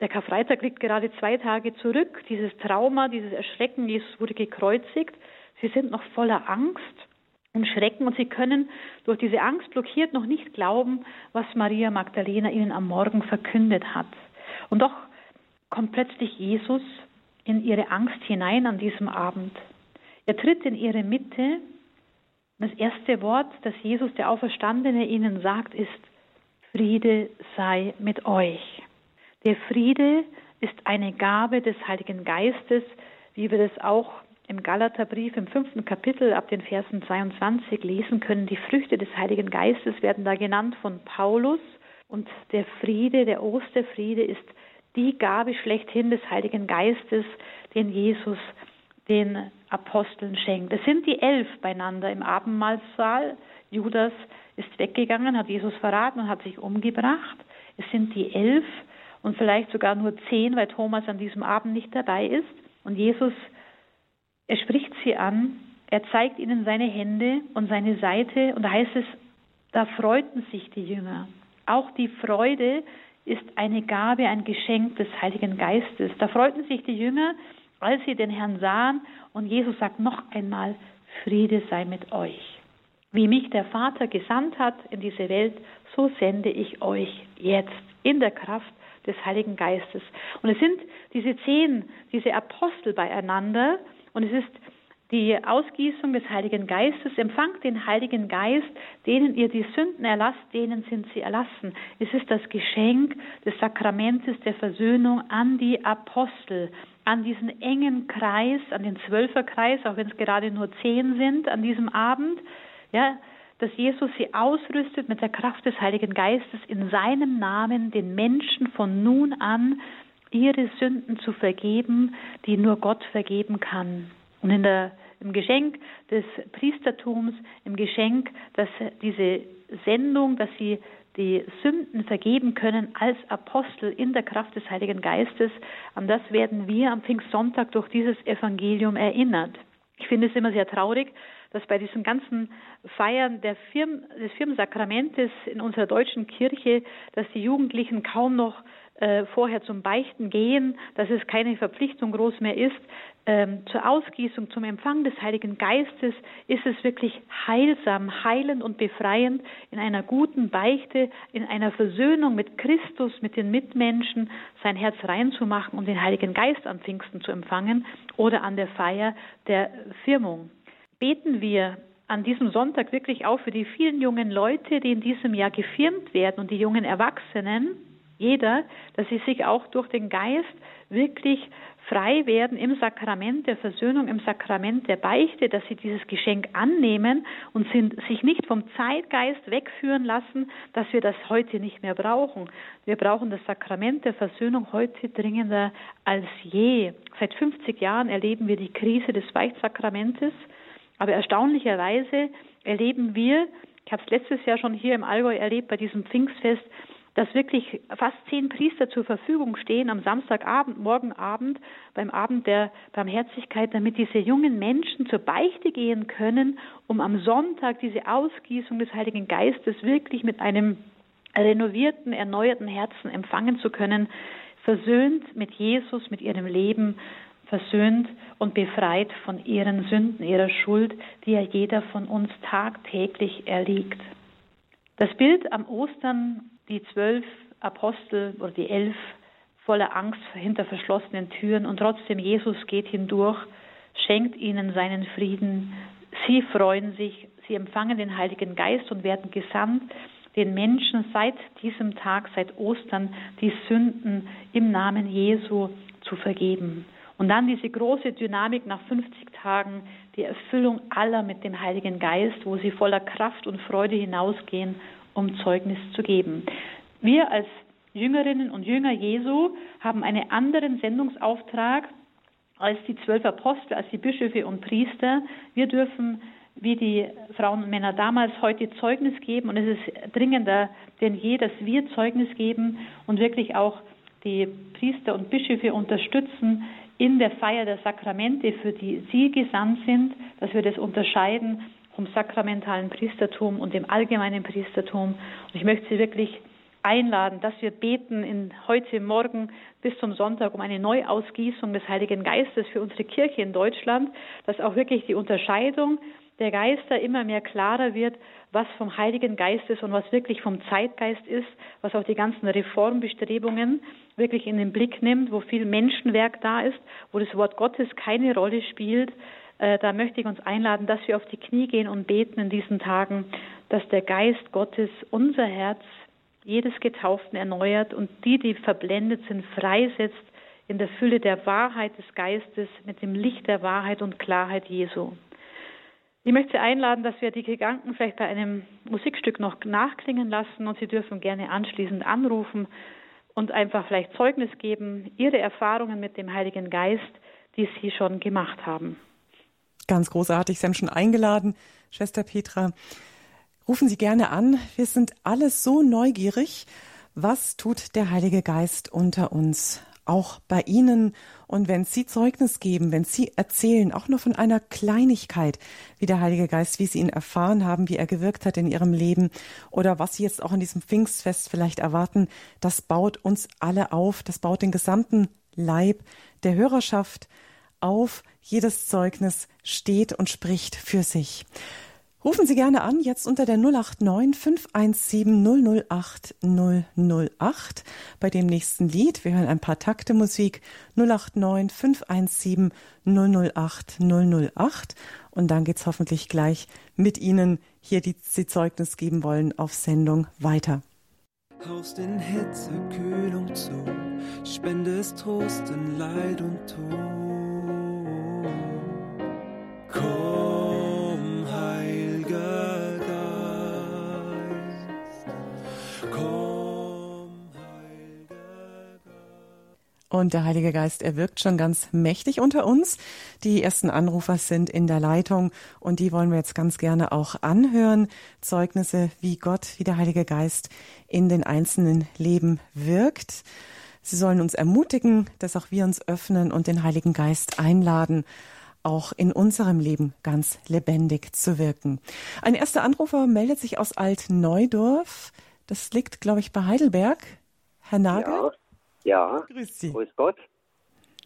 Der Karfreitag liegt gerade zwei Tage zurück. Dieses Trauma, dieses Erschrecken, Jesus wurde gekreuzigt. Sie sind noch voller Angst und Schrecken und sie können durch diese Angst blockiert noch nicht glauben, was Maria Magdalena ihnen am Morgen verkündet hat. Und doch kommt plötzlich Jesus in ihre Angst hinein an diesem Abend. Er tritt in ihre Mitte. Das erste Wort, das Jesus, der Auferstandene, ihnen sagt, ist, Friede sei mit euch. Der Friede ist eine Gabe des Heiligen Geistes, wie wir das auch im Galaterbrief im fünften Kapitel ab den Versen 22 lesen können. Die Früchte des Heiligen Geistes werden da genannt von Paulus. Und der Friede, der Osterfriede ist die Gabe schlechthin des Heiligen Geistes, den Jesus den Aposteln schenkt. Es sind die elf beieinander im Abendmahlsaal. Judas ist weggegangen, hat Jesus verraten und hat sich umgebracht. Es sind die elf und vielleicht sogar nur zehn, weil Thomas an diesem Abend nicht dabei ist. Und Jesus er spricht sie an, er zeigt ihnen seine Hände und seine Seite und da heißt es, da freuten sich die Jünger. Auch die Freude ist eine Gabe, ein Geschenk des Heiligen Geistes. Da freuten sich die Jünger, als sie den Herrn sahen und Jesus sagt noch einmal, Friede sei mit euch. Wie mich der Vater gesandt hat in diese Welt, so sende ich euch jetzt in der Kraft des Heiligen Geistes. Und es sind diese zehn, diese Apostel beieinander, und es ist die Ausgießung des Heiligen Geistes. Empfangt den Heiligen Geist, denen ihr die Sünden erlasst, denen sind sie erlassen. Es ist das Geschenk des Sakramentes der Versöhnung an die Apostel, an diesen engen Kreis, an den Zwölferkreis, auch wenn es gerade nur zehn sind an diesem Abend. Ja, dass Jesus sie ausrüstet mit der Kraft des Heiligen Geistes, in seinem Namen den Menschen von nun an ihre Sünden zu vergeben, die nur Gott vergeben kann. Und in der, im Geschenk des Priestertums, im Geschenk, dass diese Sendung, dass sie die Sünden vergeben können als Apostel in der Kraft des Heiligen Geistes, an das werden wir am Pfingstsonntag durch dieses Evangelium erinnert. Ich finde es immer sehr traurig, dass bei diesen ganzen Feiern der Firm, des Firmensakramentes in unserer deutschen Kirche, dass die Jugendlichen kaum noch äh, vorher zum Beichten gehen, dass es keine Verpflichtung groß mehr ist. Ähm, zur Ausgießung, zum Empfang des Heiligen Geistes ist es wirklich heilsam, heilend und befreiend, in einer guten Beichte, in einer Versöhnung mit Christus, mit den Mitmenschen, sein Herz reinzumachen und den Heiligen Geist an Pfingsten zu empfangen oder an der Feier der Firmung. Beten wir an diesem Sonntag wirklich auch für die vielen jungen Leute, die in diesem Jahr gefirmt werden und die jungen Erwachsenen, jeder, dass sie sich auch durch den Geist wirklich frei werden im Sakrament der Versöhnung, im Sakrament der Beichte, dass sie dieses Geschenk annehmen und sind, sich nicht vom Zeitgeist wegführen lassen, dass wir das heute nicht mehr brauchen. Wir brauchen das Sakrament der Versöhnung heute dringender als je. Seit 50 Jahren erleben wir die Krise des Weichtsakramentes, aber erstaunlicherweise erleben wir, ich habe es letztes Jahr schon hier im Allgäu erlebt bei diesem Pfingstfest, dass wirklich fast zehn Priester zur Verfügung stehen am Samstagabend, morgen Abend, beim Abend der Barmherzigkeit, damit diese jungen Menschen zur Beichte gehen können, um am Sonntag diese Ausgießung des Heiligen Geistes wirklich mit einem renovierten, erneuerten Herzen empfangen zu können, versöhnt mit Jesus, mit ihrem Leben, versöhnt und befreit von ihren Sünden, ihrer Schuld, die ja jeder von uns tagtäglich erliegt. Das Bild am Ostern, die zwölf Apostel oder die elf voller Angst hinter verschlossenen Türen und trotzdem Jesus geht hindurch, schenkt ihnen seinen Frieden. Sie freuen sich, sie empfangen den Heiligen Geist und werden gesandt, den Menschen seit diesem Tag, seit Ostern, die Sünden im Namen Jesu zu vergeben. Und dann diese große Dynamik nach 50 Tagen, die Erfüllung aller mit dem Heiligen Geist, wo sie voller Kraft und Freude hinausgehen, um Zeugnis zu geben. Wir als Jüngerinnen und Jünger Jesu haben einen anderen Sendungsauftrag als die zwölf Apostel, als die Bischöfe und Priester. Wir dürfen wie die Frauen und Männer damals heute Zeugnis geben und es ist dringender denn je, dass wir Zeugnis geben und wirklich auch die Priester und Bischöfe unterstützen in der Feier der Sakramente, für die sie gesandt sind, dass wir das unterscheiden vom sakramentalen Priestertum und dem allgemeinen Priestertum. Und ich möchte Sie wirklich einladen, dass wir beten in heute Morgen bis zum Sonntag um eine Neuausgießung des Heiligen Geistes für unsere Kirche in Deutschland, dass auch wirklich die Unterscheidung der Geister immer mehr klarer wird, was vom Heiligen Geist ist und was wirklich vom Zeitgeist ist, was auch die ganzen Reformbestrebungen wirklich in den Blick nimmt, wo viel Menschenwerk da ist, wo das Wort Gottes keine Rolle spielt. Äh, da möchte ich uns einladen, dass wir auf die Knie gehen und beten in diesen Tagen, dass der Geist Gottes unser Herz, jedes Getauften erneuert und die, die verblendet sind, freisetzt in der Fülle der Wahrheit des Geistes mit dem Licht der Wahrheit und Klarheit Jesu. Ich möchte Sie einladen, dass wir die Gedanken vielleicht bei einem Musikstück noch nachklingen lassen und Sie dürfen gerne anschließend anrufen und einfach vielleicht Zeugnis geben, Ihre Erfahrungen mit dem Heiligen Geist, die Sie schon gemacht haben. Ganz großartig, Sie haben schon eingeladen, Schwester Petra. Rufen Sie gerne an. Wir sind alle so neugierig. Was tut der Heilige Geist unter uns? Auch bei Ihnen und wenn Sie Zeugnis geben, wenn Sie erzählen, auch nur von einer Kleinigkeit, wie der Heilige Geist, wie Sie ihn erfahren haben, wie er gewirkt hat in Ihrem Leben oder was Sie jetzt auch in diesem Pfingstfest vielleicht erwarten, das baut uns alle auf, das baut den gesamten Leib der Hörerschaft auf. Jedes Zeugnis steht und spricht für sich. Rufen Sie gerne an, jetzt unter der 089 517 008 008 bei dem nächsten Lied. Wir hören ein paar Takte Musik 089 517 008 008 und dann geht's hoffentlich gleich mit Ihnen hier, die Sie Zeugnis geben wollen, auf Sendung weiter. Haust in Hitze Kühlung zu, spendest Trost in Leid und Tod. Komm Und der Heilige Geist, er wirkt schon ganz mächtig unter uns. Die ersten Anrufer sind in der Leitung und die wollen wir jetzt ganz gerne auch anhören. Zeugnisse, wie Gott, wie der Heilige Geist in den einzelnen Leben wirkt. Sie sollen uns ermutigen, dass auch wir uns öffnen und den Heiligen Geist einladen, auch in unserem Leben ganz lebendig zu wirken. Ein erster Anrufer meldet sich aus Alt-Neudorf. Das liegt, glaube ich, bei Heidelberg. Herr Nagel? Ja. Ja. Grüß Sie. Grüß Gott.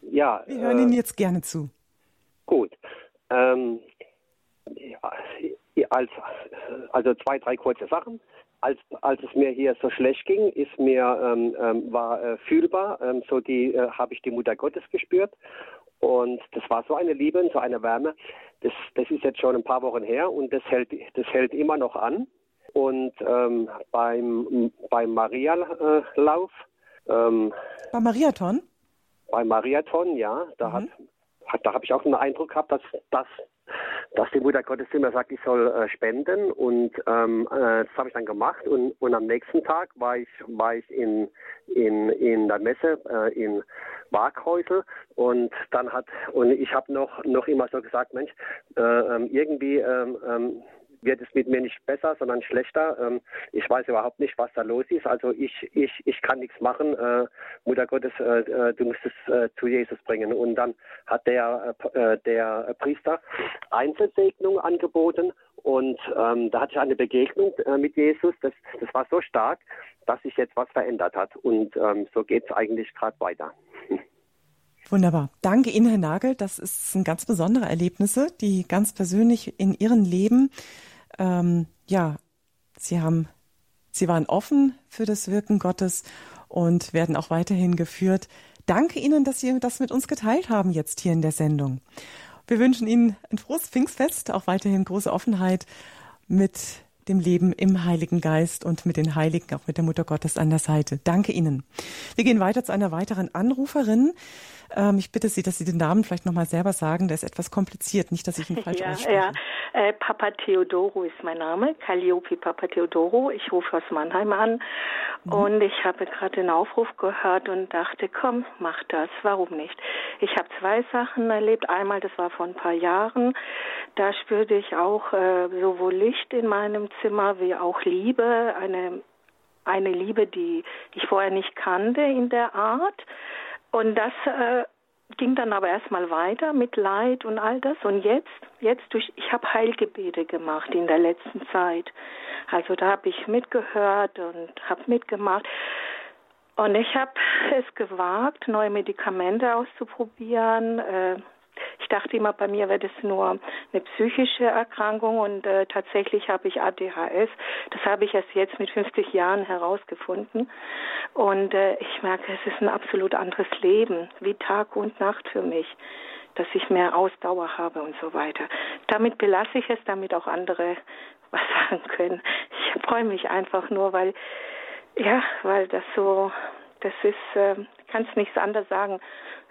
Ja. Wir hören äh, Ihnen jetzt gerne zu. Gut. Ähm, ja, als, also zwei, drei kurze Sachen. Als, als es mir hier so schlecht ging, ist mir ähm, ähm, war äh, fühlbar, ähm, so die äh, habe ich die Mutter Gottes gespürt und das war so eine Liebe, so eine Wärme. Das, das ist jetzt schon ein paar Wochen her und das hält, das hält immer noch an. Und ähm, beim beim Marialauf ähm, beim Mariathon? Beim Mariathon, ja. Da mhm. hat, hat, da habe ich auch den Eindruck gehabt, dass, dass, dass die Mutter Gottes immer sagt, ich soll äh, spenden. Und ähm, äh, das habe ich dann gemacht. Und, und am nächsten Tag war ich, war ich in, in, in der Messe äh, in Waghäusel und dann hat und ich habe noch noch immer so gesagt Mensch äh, ähm, irgendwie ähm, ähm, wird es mit mir nicht besser, sondern schlechter. Ähm, ich weiß überhaupt nicht, was da los ist. Also ich, ich, ich kann nichts machen. Äh, Mutter Gottes, äh, äh du musst es äh, zu Jesus bringen. Und dann hat der, äh, der Priester Einzelsegnung angeboten und ähm, da hatte ich eine Begegnung äh, mit Jesus. Das, das war so stark, dass sich jetzt was verändert hat. Und ähm, so geht es eigentlich gerade weiter. Wunderbar. Danke Ihnen, Herr Nagel. Das ein ganz besondere Erlebnisse, die ganz persönlich in Ihrem Leben, ähm, ja, Sie haben, Sie waren offen für das Wirken Gottes und werden auch weiterhin geführt. Danke Ihnen, dass Sie das mit uns geteilt haben jetzt hier in der Sendung. Wir wünschen Ihnen ein frohes Pfingstfest, auch weiterhin große Offenheit mit dem Leben im Heiligen Geist und mit den Heiligen, auch mit der Mutter Gottes an der Seite. Danke Ihnen. Wir gehen weiter zu einer weiteren Anruferin. Ähm, ich bitte Sie, dass Sie den Namen vielleicht nochmal selber sagen. Der ist etwas kompliziert. Nicht, dass ich ihn falsch *laughs* ja, ausspreche. Ja, äh, Papa Theodoro ist mein Name. Calliope Papa Theodoro. Ich rufe aus Mannheim an. Mhm. Und ich habe gerade den Aufruf gehört und dachte, komm, mach das. Warum nicht? Ich habe zwei Sachen erlebt. Einmal, das war vor ein paar Jahren. Da spürte ich auch äh, sowohl Licht in meinem Zimmer wie auch Liebe. Eine eine Liebe, die ich vorher nicht kannte in der Art. Und das äh, ging dann aber erstmal weiter mit Leid und all das. Und jetzt, jetzt durch, ich habe Heilgebete gemacht in der letzten Zeit. Also da habe ich mitgehört und habe mitgemacht. Und ich habe es gewagt, neue Medikamente auszuprobieren. Äh, ich dachte immer, bei mir wäre das nur eine psychische Erkrankung und äh, tatsächlich habe ich ADHS. Das habe ich erst jetzt mit 50 Jahren herausgefunden. Und äh, ich merke, es ist ein absolut anderes Leben, wie Tag und Nacht für mich, dass ich mehr Ausdauer habe und so weiter. Damit belasse ich es, damit auch andere *laughs* was sagen können. Ich freue mich einfach nur, weil, ja, weil das so, das ist, äh, kann es nichts anderes sagen.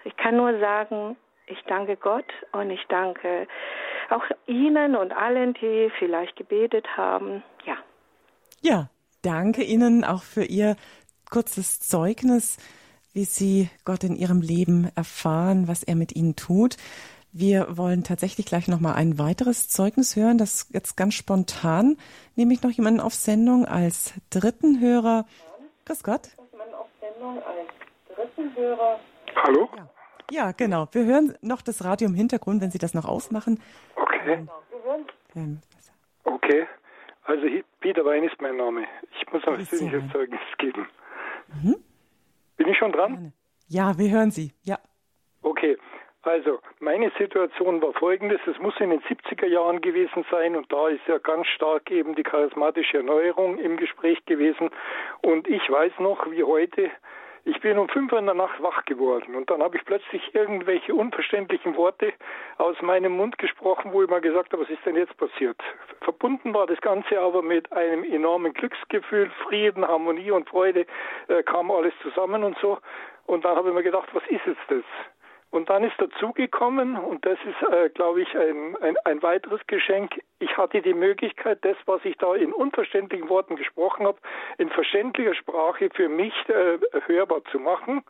Ich kann nur sagen, ich danke Gott und ich danke auch Ihnen und allen, die vielleicht gebetet haben. Ja. Ja, danke Ihnen auch für Ihr kurzes Zeugnis, wie Sie Gott in Ihrem Leben erfahren, was er mit Ihnen tut. Wir wollen tatsächlich gleich noch mal ein weiteres Zeugnis hören, das jetzt ganz spontan nehme ich noch jemanden auf Sendung als dritten Hörer. Grüß Gott. Hallo? Ja. Ja, genau. Wir hören noch das Radio im Hintergrund, wenn Sie das noch ausmachen. Okay. Ähm, okay. Also Peter Wein ist mein Name. Ich muss ein persönliches Zeugnis geben. Mhm. Bin ich schon dran? Ja, wir hören Sie. Ja. Okay. Also, meine Situation war folgendes. Es muss in den 70er Jahren gewesen sein und da ist ja ganz stark eben die charismatische Erneuerung im Gespräch gewesen. Und ich weiß noch, wie heute, ich bin um fünf Uhr in der Nacht wach geworden und dann habe ich plötzlich irgendwelche unverständlichen Worte aus meinem Mund gesprochen, wo ich mal gesagt habe, was ist denn jetzt passiert? Verbunden war das Ganze aber mit einem enormen Glücksgefühl, Frieden, Harmonie und Freude, äh, kam alles zusammen und so. Und dann habe ich mir gedacht, was ist jetzt das? Und dann ist dazugekommen, und das ist, äh, glaube ich, ein, ein, ein weiteres Geschenk, ich hatte die Möglichkeit, das, was ich da in unverständlichen Worten gesprochen habe, in verständlicher Sprache für mich äh, hörbar zu machen.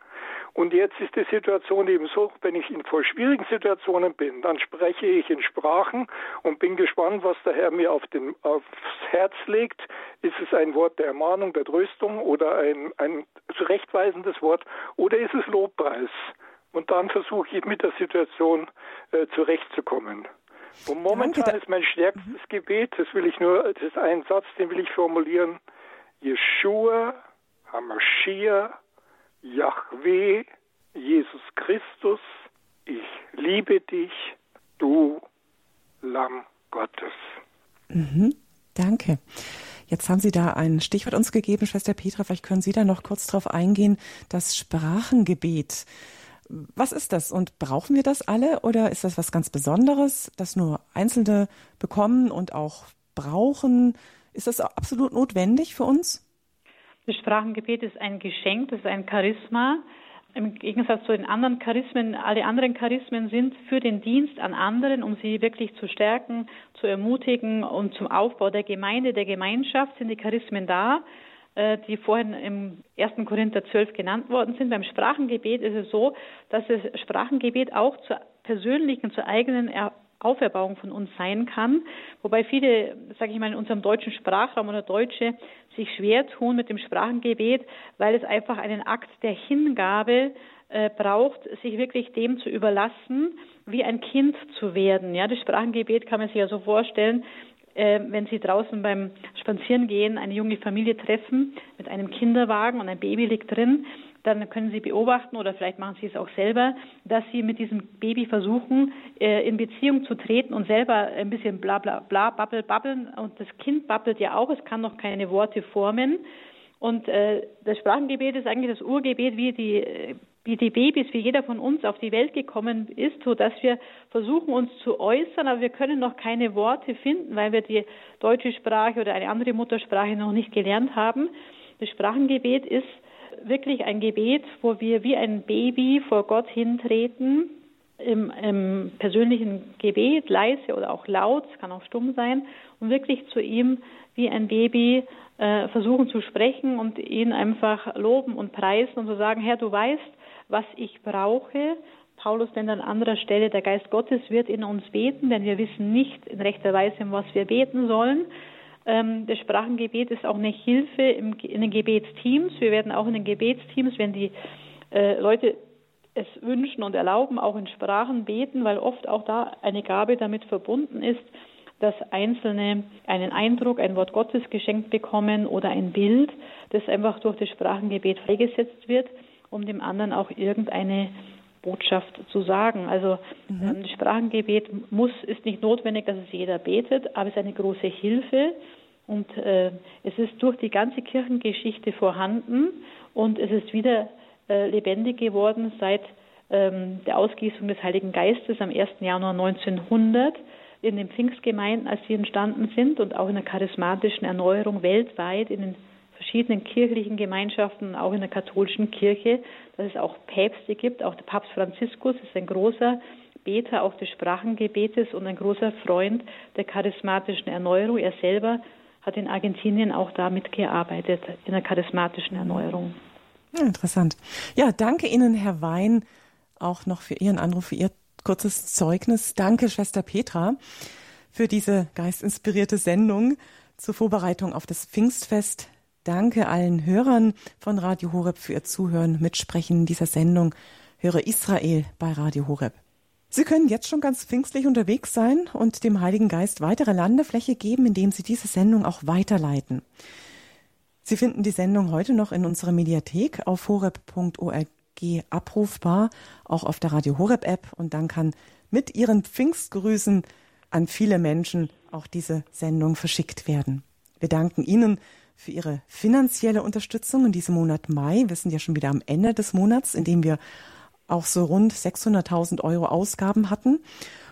Und jetzt ist die Situation eben so, wenn ich in voll schwierigen Situationen bin, dann spreche ich in Sprachen und bin gespannt, was der Herr mir auf den, aufs Herz legt. Ist es ein Wort der Ermahnung, der Tröstung oder ein, ein zurechtweisendes Wort oder ist es Lobpreis? Und dann versuche ich mit der Situation äh, zurechtzukommen. Und momentan Danke. ist mein stärkstes mhm. Gebet, das will ich nur, das ist ein Satz, den will ich formulieren. Yeshua, Hamashiach, Yahweh, Jesus Christus, ich liebe dich, du Lamm Gottes. Mhm. Danke. Jetzt haben Sie da ein Stichwort uns gegeben, Schwester Petra. Vielleicht können Sie da noch kurz drauf eingehen. Das Sprachengebet. Was ist das und brauchen wir das alle oder ist das was ganz Besonderes, das nur Einzelne bekommen und auch brauchen? Ist das absolut notwendig für uns? Das Sprachengebet ist ein Geschenk, das ist ein Charisma. Im Gegensatz zu den anderen Charismen, alle anderen Charismen sind für den Dienst an anderen, um sie wirklich zu stärken, zu ermutigen und zum Aufbau der Gemeinde, der Gemeinschaft sind die Charismen da. Äh, die vorhin im 1. Korinther 12 genannt worden sind. Beim Sprachengebet ist es so, dass das Sprachengebet auch zur persönlichen, zur eigenen Auferbauung von uns sein kann. Wobei viele, sage ich mal, in unserem deutschen Sprachraum oder Deutsche sich schwer tun mit dem Sprachengebet, weil es einfach einen Akt der Hingabe äh, braucht, sich wirklich dem zu überlassen, wie ein Kind zu werden. Ja, das Sprachengebet kann man sich ja so vorstellen, äh, wenn Sie draußen beim Spazierengehen eine junge Familie treffen mit einem Kinderwagen und ein Baby liegt drin, dann können Sie beobachten oder vielleicht machen Sie es auch selber, dass Sie mit diesem Baby versuchen, äh, in Beziehung zu treten und selber ein bisschen bla bla bla babbel, babbeln. Und das Kind babbelt ja auch, es kann noch keine Worte formen. Und äh, das Sprachengebet ist eigentlich das Urgebet, wie die, wie die Babys, wie jeder von uns auf die Welt gekommen ist, so dass wir versuchen, uns zu äußern, aber wir können noch keine Worte finden, weil wir die deutsche Sprache oder eine andere Muttersprache noch nicht gelernt haben. Das Sprachengebet ist wirklich ein Gebet, wo wir wie ein Baby vor Gott hintreten, im, im persönlichen Gebet, leise oder auch laut, es kann auch stumm sein, und wirklich zu ihm wie ein Baby äh, versuchen zu sprechen und ihn einfach loben und preisen und zu sagen, Herr, du weißt, was ich brauche. Paulus nennt an anderer Stelle, der Geist Gottes wird in uns beten, denn wir wissen nicht in rechter Weise, um was wir beten sollen. Ähm, das Sprachengebet ist auch eine Hilfe in den Gebetsteams. Wir werden auch in den Gebetsteams, wenn die äh, Leute es wünschen und erlauben, auch in Sprachen beten, weil oft auch da eine Gabe damit verbunden ist, dass Einzelne einen Eindruck, ein Wort Gottes geschenkt bekommen oder ein Bild, das einfach durch das Sprachengebet freigesetzt wird, um dem anderen auch irgendeine Botschaft zu sagen. Also mhm. ähm, Sprachengebet muss, ist nicht notwendig, dass es jeder betet, aber es ist eine große Hilfe und äh, es ist durch die ganze Kirchengeschichte vorhanden und es ist wieder äh, lebendig geworden seit ähm, der Ausgießung des Heiligen Geistes am 1. Januar 1900 in den Pfingstgemeinden, als sie entstanden sind und auch in der charismatischen Erneuerung weltweit in den verschiedenen kirchlichen Gemeinschaften, auch in der katholischen Kirche, dass es auch Päpste gibt. Auch der Papst Franziskus ist ein großer Beter auch des Sprachengebetes und ein großer Freund der charismatischen Erneuerung. Er selber hat in Argentinien auch da mitgearbeitet, in der charismatischen Erneuerung. Ja, interessant. Ja, danke Ihnen, Herr Wein, auch noch für Ihren Anruf, für Ihr kurzes Zeugnis. Danke, Schwester Petra, für diese geistinspirierte Sendung zur Vorbereitung auf das Pfingstfest Danke allen Hörern von Radio Horeb für ihr Zuhören, Mitsprechen dieser Sendung. Höre Israel bei Radio Horeb. Sie können jetzt schon ganz pfingstlich unterwegs sein und dem Heiligen Geist weitere Landefläche geben, indem Sie diese Sendung auch weiterleiten. Sie finden die Sendung heute noch in unserer Mediathek auf horeb.org abrufbar, auch auf der Radio Horeb App und dann kann mit Ihren Pfingstgrüßen an viele Menschen auch diese Sendung verschickt werden. Wir danken Ihnen für Ihre finanzielle Unterstützung in diesem Monat Mai. Wir sind ja schon wieder am Ende des Monats, in dem wir auch so rund 600.000 Euro Ausgaben hatten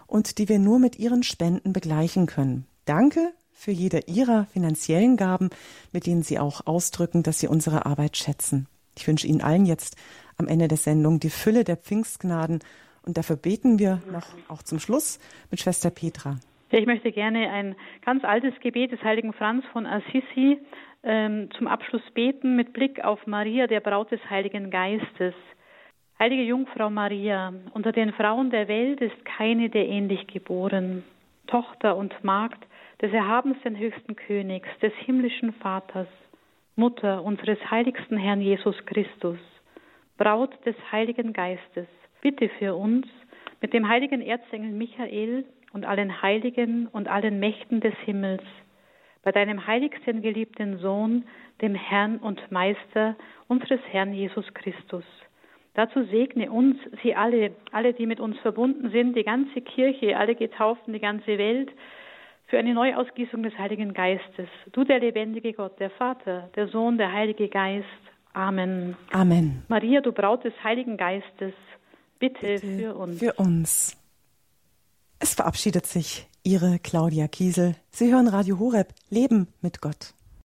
und die wir nur mit Ihren Spenden begleichen können. Danke für jede Ihrer finanziellen Gaben, mit denen Sie auch ausdrücken, dass Sie unsere Arbeit schätzen. Ich wünsche Ihnen allen jetzt am Ende der Sendung die Fülle der Pfingstgnaden und dafür beten wir noch auch zum Schluss mit Schwester Petra. Ja, ich möchte gerne ein ganz altes Gebet des heiligen Franz von Assisi ähm, zum Abschluss beten mit Blick auf Maria, der Braut des Heiligen Geistes. Heilige Jungfrau Maria, unter den Frauen der Welt ist keine der ähnlich geboren. Tochter und Magd des erhabensten höchsten Königs, des himmlischen Vaters, Mutter unseres heiligsten Herrn Jesus Christus, Braut des Heiligen Geistes, bitte für uns mit dem heiligen Erzengel Michael und allen Heiligen und allen Mächten des Himmels, bei deinem heiligsten geliebten Sohn, dem Herrn und Meister unseres Herrn Jesus Christus. Dazu segne uns, sie alle, alle, die mit uns verbunden sind, die ganze Kirche, alle Getauften, die ganze Welt, für eine Neuausgießung des Heiligen Geistes. Du, der lebendige Gott, der Vater, der Sohn, der Heilige Geist. Amen. Amen. Maria, du Braut des Heiligen Geistes, bitte, bitte für uns. Für uns. Es verabschiedet sich Ihre Claudia Kiesel. Sie hören Radio Horeb, Leben mit Gott.